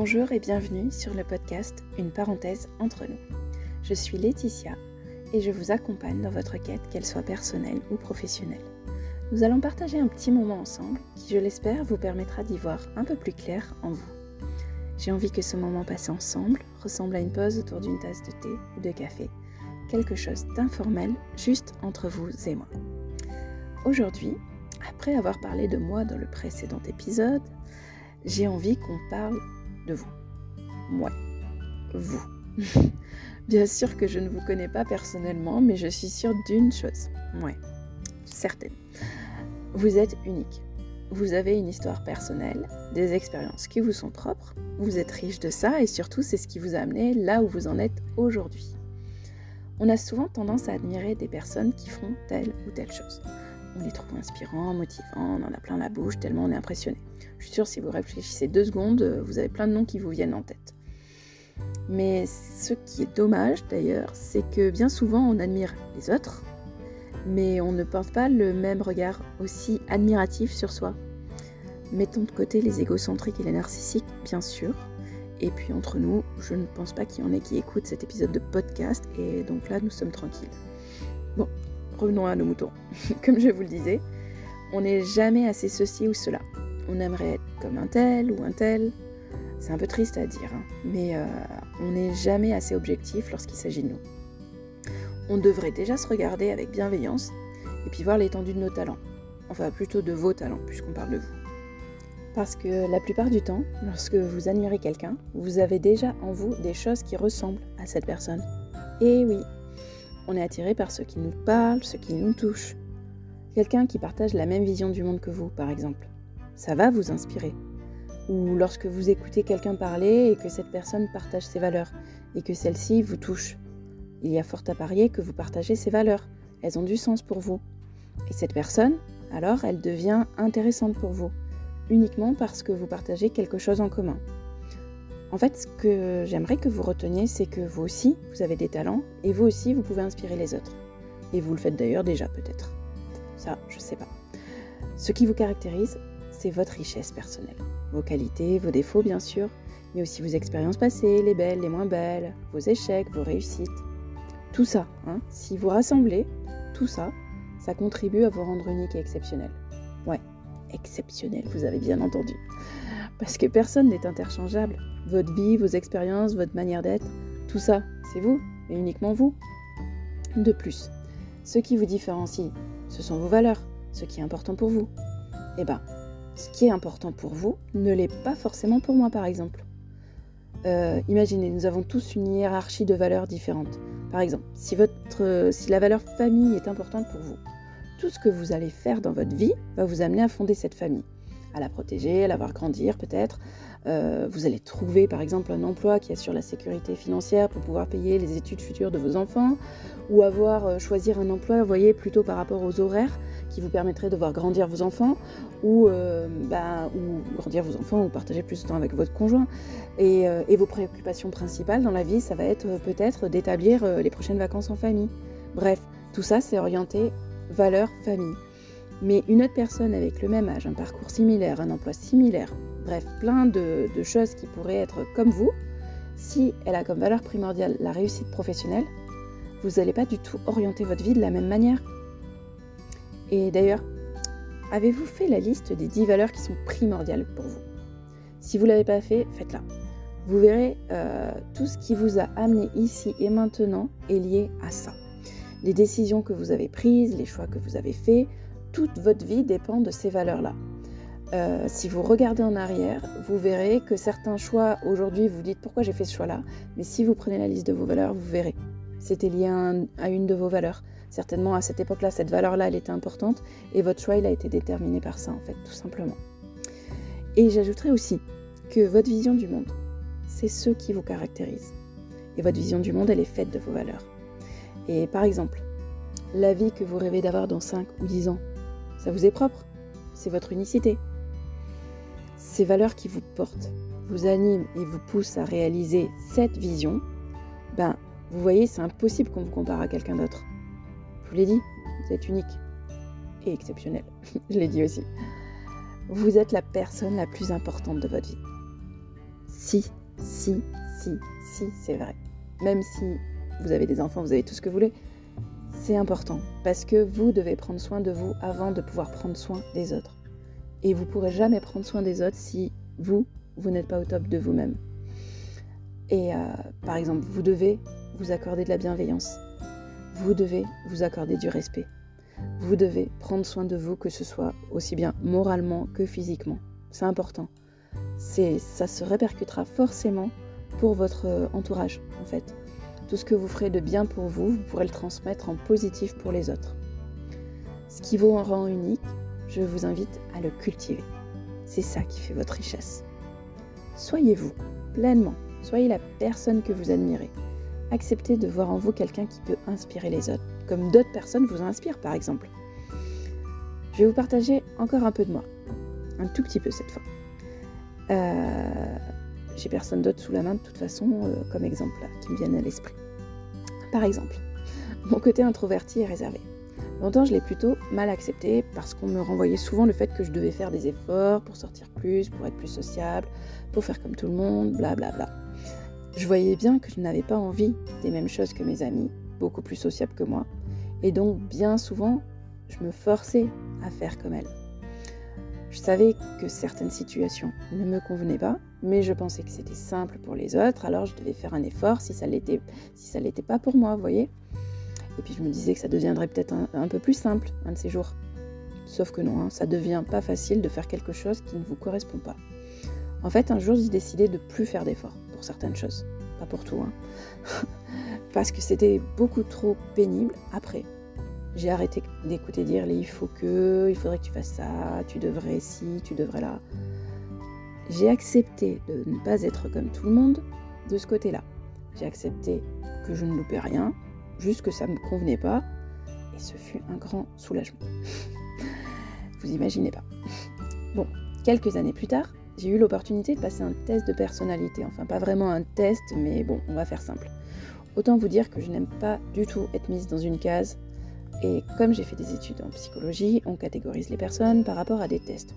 Bonjour et bienvenue sur le podcast Une parenthèse entre nous. Je suis Laetitia et je vous accompagne dans votre quête, qu'elle soit personnelle ou professionnelle. Nous allons partager un petit moment ensemble qui, je l'espère, vous permettra d'y voir un peu plus clair en vous. J'ai envie que ce moment passé ensemble ressemble à une pause autour d'une tasse de thé ou de café, quelque chose d'informel juste entre vous et moi. Aujourd'hui, après avoir parlé de moi dans le précédent épisode, j'ai envie qu'on parle vous. Moi. Vous. Bien sûr que je ne vous connais pas personnellement, mais je suis sûre d'une chose. Ouais. Certaine. Vous êtes unique. Vous avez une histoire personnelle, des expériences qui vous sont propres, vous êtes riche de ça et surtout c'est ce qui vous a amené là où vous en êtes aujourd'hui. On a souvent tendance à admirer des personnes qui font telle ou telle chose. On les trouve inspirants, motivants, on en a plein la bouche tellement on est impressionné. Je suis sûre si vous réfléchissez deux secondes, vous avez plein de noms qui vous viennent en tête. Mais ce qui est dommage d'ailleurs, c'est que bien souvent on admire les autres, mais on ne porte pas le même regard aussi admiratif sur soi. Mettons de côté les égocentriques et les narcissiques, bien sûr. Et puis entre nous, je ne pense pas qu'il y en ait qui écoutent cet épisode de podcast, et donc là, nous sommes tranquilles. Bon, revenons à nos moutons. Comme je vous le disais, on n'est jamais assez ceci ou cela. On aimerait être comme un tel ou un tel. C'est un peu triste à dire, hein, mais euh, on n'est jamais assez objectif lorsqu'il s'agit de nous on devrait déjà se regarder avec bienveillance et puis voir l'étendue de nos talents. Enfin, plutôt de vos talents, puisqu'on parle de vous. Parce que la plupart du temps, lorsque vous admirez quelqu'un, vous avez déjà en vous des choses qui ressemblent à cette personne. Et oui, on est attiré par ce qui nous parle, ce qui nous touche. Quelqu'un qui partage la même vision du monde que vous, par exemple. Ça va vous inspirer. Ou lorsque vous écoutez quelqu'un parler et que cette personne partage ses valeurs et que celle-ci vous touche. Il y a fort à parier que vous partagez ces valeurs. Elles ont du sens pour vous. Et cette personne, alors, elle devient intéressante pour vous, uniquement parce que vous partagez quelque chose en commun. En fait, ce que j'aimerais que vous reteniez, c'est que vous aussi, vous avez des talents, et vous aussi, vous pouvez inspirer les autres. Et vous le faites d'ailleurs déjà peut-être. Ça, je sais pas. Ce qui vous caractérise, c'est votre richesse personnelle. Vos qualités, vos défauts bien sûr, mais aussi vos expériences passées, les belles, les moins belles, vos échecs, vos réussites. Tout ça, hein, si vous rassemblez tout ça, ça contribue à vous rendre unique et exceptionnel. Ouais, exceptionnel, vous avez bien entendu. Parce que personne n'est interchangeable. Votre vie, vos expériences, votre manière d'être, tout ça, c'est vous, et uniquement vous. De plus, ce qui vous différencie, ce sont vos valeurs, ce qui est important pour vous. Eh ben, ce qui est important pour vous ne l'est pas forcément pour moi, par exemple. Euh, imaginez, nous avons tous une hiérarchie de valeurs différentes. Par exemple, si, la valeur famille est importante pour vous, tout ce que vous allez faire dans votre vie va vous amener à fonder cette famille, à la protéger, à la voir grandir peut-être. Euh, vous allez trouver par exemple un emploi qui assure la sécurité financière pour pouvoir payer les études futures de vos enfants, ou avoir euh, choisir un emploi, vous voyez, plutôt par rapport aux horaires qui vous permettraient de voir grandir vos enfants, ou, euh, bah, grandir vos enfants, ou partager plus de temps avec votre conjoint. Et, et vos préoccupations principales dans la vie, ça va être peut-être d'établir les prochaines vacances en famille. Bref, tout ça, c'est orienté valeur famille. Mais une autre personne avec le même âge, un parcours similaire, un emploi similaire, bref, plein de, choses qui pourraient être comme vous, si elle a comme valeur primordiale la réussite professionnelle, vous n'allez pas du tout orienter votre vie de la même manière. Et d'ailleurs, avez-vous fait la liste des 10 valeurs qui sont primordiales pour vous? Si vous ne l'avez pas fait, faites-la. Vous verrez, euh, tout ce qui vous a amené ici et maintenant est lié à ça. Les décisions que vous avez prises, les choix que vous avez faits, toute votre vie dépend de ces valeurs-là. Euh, si vous regardez en arrière, vous verrez que certains choix, aujourd'hui, vous dites pourquoi j'ai fait ce choix-là, mais si vous prenez la liste de vos valeurs, vous verrez. C'était lié à, une de vos valeurs. Certainement, à cette époque-là, cette valeur-là, elle était importante, et votre choix, il a été déterminé par ça, en fait, tout simplement. Et j'ajouterai aussi que votre vision du monde, c'est ce qui vous caractérise. Et votre vision du monde, elle est faite de vos valeurs. Et par exemple, la vie que vous rêvez d'avoir dans 5 ou 10 ans, ça vous est propre, c'est votre unicité. Ces valeurs qui vous portent, vous animent et vous poussent à réaliser cette vision, ben, vous voyez, c'est impossible qu'on vous compare à quelqu'un d'autre. Je vous l'ai dit, vous êtes unique et exceptionnel. Je l'ai dit aussi. Vous êtes la personne la plus importante de votre vie. si, si, si, si, c'est vrai. Même si vous avez des enfants, vous avez tout ce que vous voulez, c'est important parce que vous devez prendre soin de vous avant de pouvoir prendre soin des autres. Et vous pourrez jamais prendre soin des autres si vous, vous n'êtes pas au top de vous-même. Et euh, par exemple, vous devez vous accorder de la bienveillance. Vous devez vous accorder du respect. Vous devez prendre soin de vous, que ce soit aussi bien moralement que physiquement. C'est important. C'est, ça se répercutera forcément pour votre euh, entourage, en fait. Tout ce que vous ferez de bien pour vous, vous pourrez le transmettre en positif pour les autres. Ce qui vous rend unique, je vous invite à le cultiver. C'est ça qui fait votre richesse. Soyez vous, pleinement. Soyez la personne que vous admirez. Acceptez de voir en vous quelqu'un qui peut inspirer les autres, comme d'autres personnes vous inspirent par exemple. Je vais vous partager encore un peu de moi, un tout petit peu cette fois. Euh, j'ai personne d'autre sous la main de toute façon euh, comme exemple qui me viennent à l'esprit. Par exemple, mon côté introverti et réservé. Longtemps, je l'ai plutôt mal accepté parce qu'on me renvoyait souvent le fait que je devais faire des efforts pour sortir plus, pour être plus sociable, pour faire comme tout le monde, blablabla. Bla bla. Je voyais bien que je n'avais pas envie des mêmes choses que mes amis, beaucoup plus sociables que moi, et donc bien souvent, je me forçais à faire comme elles. Je savais que certaines situations ne me convenaient pas, mais je pensais que c'était simple pour les autres, alors je devais faire un effort si ça l'était, l'était pas pour moi, vous voyez. Et puis je me disais que ça deviendrait peut-être un, peu plus simple un de ces jours. Sauf que non, hein, ça devient pas facile de faire quelque chose qui ne vous correspond pas. En fait, un jour, j'ai décidé de plus faire d'efforts pour certaines choses, pas pour tout, hein. parce que c'était beaucoup trop pénible après. J'ai arrêté d'écouter dire les il faut que, il faudrait que tu fasses ça, tu devrais ci, tu devrais là. J'ai accepté de ne pas être comme tout le monde de ce côté-là. J'ai accepté que je ne loupais rien, juste que ça ne me convenait pas, et ce fut un grand soulagement. Vous imaginez pas. Bon, quelques années plus tard, j'ai eu l'opportunité de passer un test de personnalité. Enfin, pas vraiment un test, mais bon, on va faire simple. Autant vous dire que je n'aime pas du tout être mise dans une case. Et comme j'ai fait des études en psychologie, on catégorise les personnes par rapport à des tests.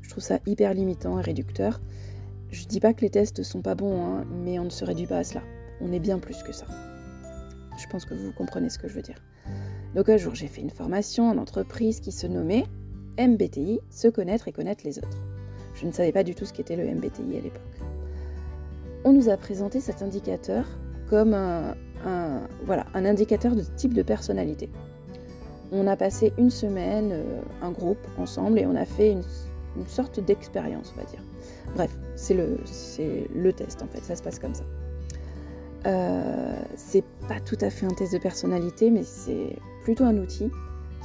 Je trouve ça hyper limitant et réducteur. Je dis pas que les tests sont pas bons, hein, mais on ne se réduit pas à cela. On est bien plus que ça. Je pense que vous comprenez ce que je veux dire. Donc un jour, j'ai fait une formation en entreprise qui se nommait MBTI, se connaître et connaître les autres. Je ne savais pas du tout ce qu'était le MBTI à l'époque. On nous a présenté cet indicateur comme un, voilà, un indicateur de type de personnalité. On a passé une semaine, euh, un groupe ensemble, et on a fait une, sorte d'expérience, on va dire. Bref, c'est le, test en fait, ça se passe comme ça. Euh, c'est pas tout à fait un test de personnalité, mais c'est plutôt un outil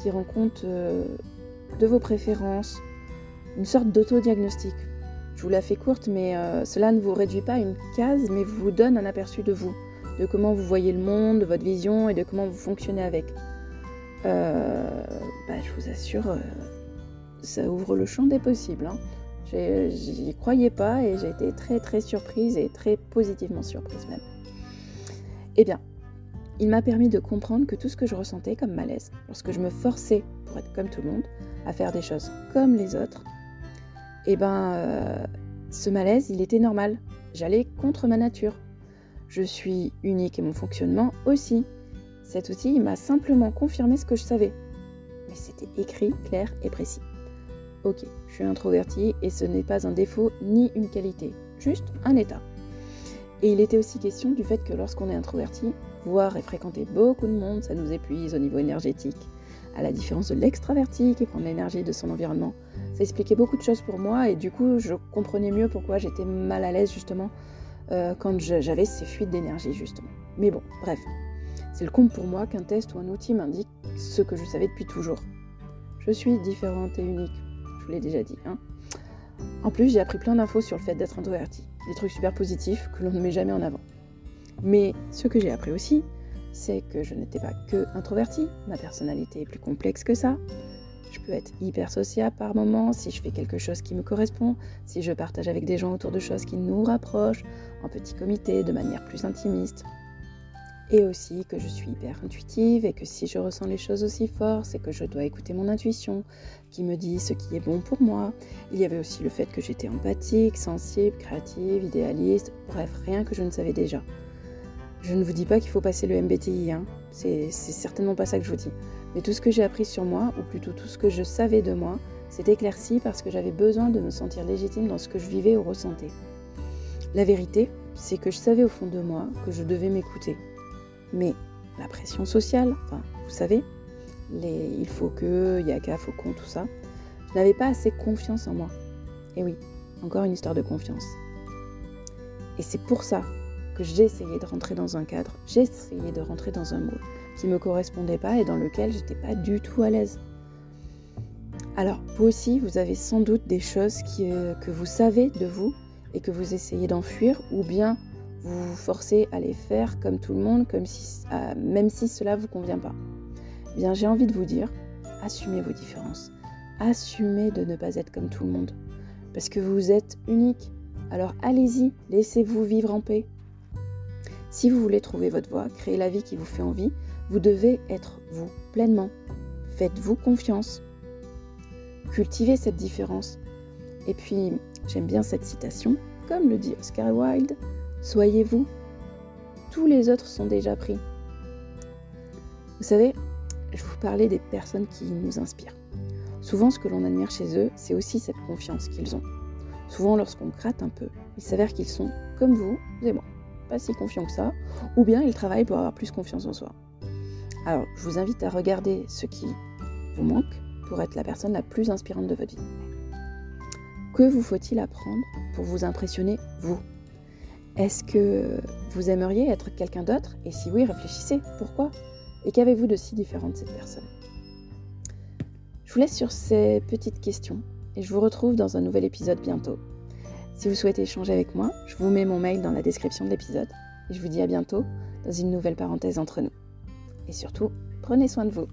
qui rend compte euh, de vos préférences, une sorte d'autodiagnostic. Je vous la fais courte, mais cela ne vous réduit pas à une case, mais vous donne un aperçu de vous, de comment vous voyez le monde, de votre vision et de comment vous fonctionnez avec. Euh, bah, je vous assure, euh, ça ouvre le champ des possibles. Hein. J'y croyais pas et j'ai été très très surprise et très positivement surprise même. Eh bien, il m'a permis de comprendre que tout ce que je ressentais comme malaise, lorsque je me forçais pour être comme tout le monde, à faire des choses comme les autres, eh ben, euh, ce malaise, il était normal. J'allais contre ma nature. Je suis unique et mon fonctionnement aussi. Cet outil m'a simplement confirmé ce que je savais. Mais c'était écrit, clair et précis. Ok, je suis introvertie et ce n'est pas un défaut ni une qualité, juste un état. Et il était aussi question du fait que lorsqu'on est introverti, voir et fréquenter beaucoup de monde, ça nous épuise au niveau énergétique à la différence de l'extraverti qui prend l'énergie de son environnement. Ça expliquait beaucoup de choses pour moi et du coup je comprenais mieux pourquoi j'étais mal à l'aise justement euh, quand j'avais ces fuites d'énergie justement. Mais bon, bref, c'est le compte pour moi qu'un test ou un outil m'indique ce que je savais depuis toujours. Je suis différente et unique, je vous l'ai déjà dit. Hein. En plus, j'ai appris plein d'infos sur le fait d'être introverti, des trucs super positifs que l'on ne met jamais en avant. Mais ce que j'ai appris aussi, c'est que je n'étais pas que introvertie, ma personnalité est plus complexe que ça. Je peux être hyper sociable par moments si je fais quelque chose qui me correspond, si je partage avec des gens autour de choses qui nous rapprochent, en petit comité, de manière plus intimiste. Et aussi que je suis hyper intuitive et que si je ressens les choses aussi fort, c'est que je dois écouter mon intuition qui me dit ce qui est bon pour moi. Il y avait aussi le fait que j'étais empathique, sensible, créative, idéaliste, bref, rien que je ne savais déjà. Je ne vous dis pas qu'il faut passer le MBTI, hein. c'est certainement pas ça que je vous dis. Mais tout ce que j'ai appris sur moi, ou plutôt tout ce que je savais de moi, s'est éclairci parce que j'avais besoin de me sentir légitime dans ce que je vivais ou ressentais. La vérité, c'est que je savais au fond de moi que je devais m'écouter. Mais la pression sociale, vous savez, il faut que, il y a qu'à, faut qu'on, tout ça, je n'avais pas assez confiance en moi. Et oui, encore une histoire de confiance. Et c'est pour ça que j'ai essayé de rentrer dans un cadre, j'ai essayé de rentrer dans un moule qui ne me correspondait pas et dans lequel j'étais pas du tout à l'aise. Alors, vous aussi, vous avez sans doute des choses euh, que vous savez de vous et que vous essayez d'enfuir, ou bien vous forcez à les faire comme tout le monde, comme si, euh, même si cela ne vous convient pas. Eh bien, j'ai envie de vous dire, assumez vos différences. Assumez de ne pas être comme tout le monde. Parce que vous êtes unique. Alors allez-y, laissez-vous vivre en paix. Si vous voulez trouver votre voie, créer la vie qui vous fait envie, vous devez être vous pleinement. Faites-vous confiance. Cultivez cette différence. Et puis, j'aime bien cette citation, comme le dit Oscar Wilde, Soyez vous. Tous les autres sont déjà pris. Vous savez, je vous parlais des personnes qui nous inspirent. Souvent, ce que l'on admire chez eux, c'est aussi cette confiance qu'ils ont. Souvent, lorsqu'on gratte un peu, il s'avère qu'ils sont comme vous et moi pas si confiant que ça, ou bien il travaille pour avoir plus confiance en soi. Alors, je vous invite à regarder ce qui vous manque pour être la personne la plus inspirante de votre vie. Que vous faut-il apprendre pour vous impressionner, vous? Est-ce que vous aimeriez être quelqu'un d'autre? Et si oui, réfléchissez, pourquoi? Et qu'avez-vous de si différent de cette personne? Je vous laisse sur ces petites questions et je vous retrouve dans un nouvel épisode bientôt. Si vous souhaitez échanger avec moi, je vous mets mon mail dans la description de l'épisode. Et je vous dis à bientôt dans une nouvelle parenthèse entre nous. Et surtout, prenez soin de vous.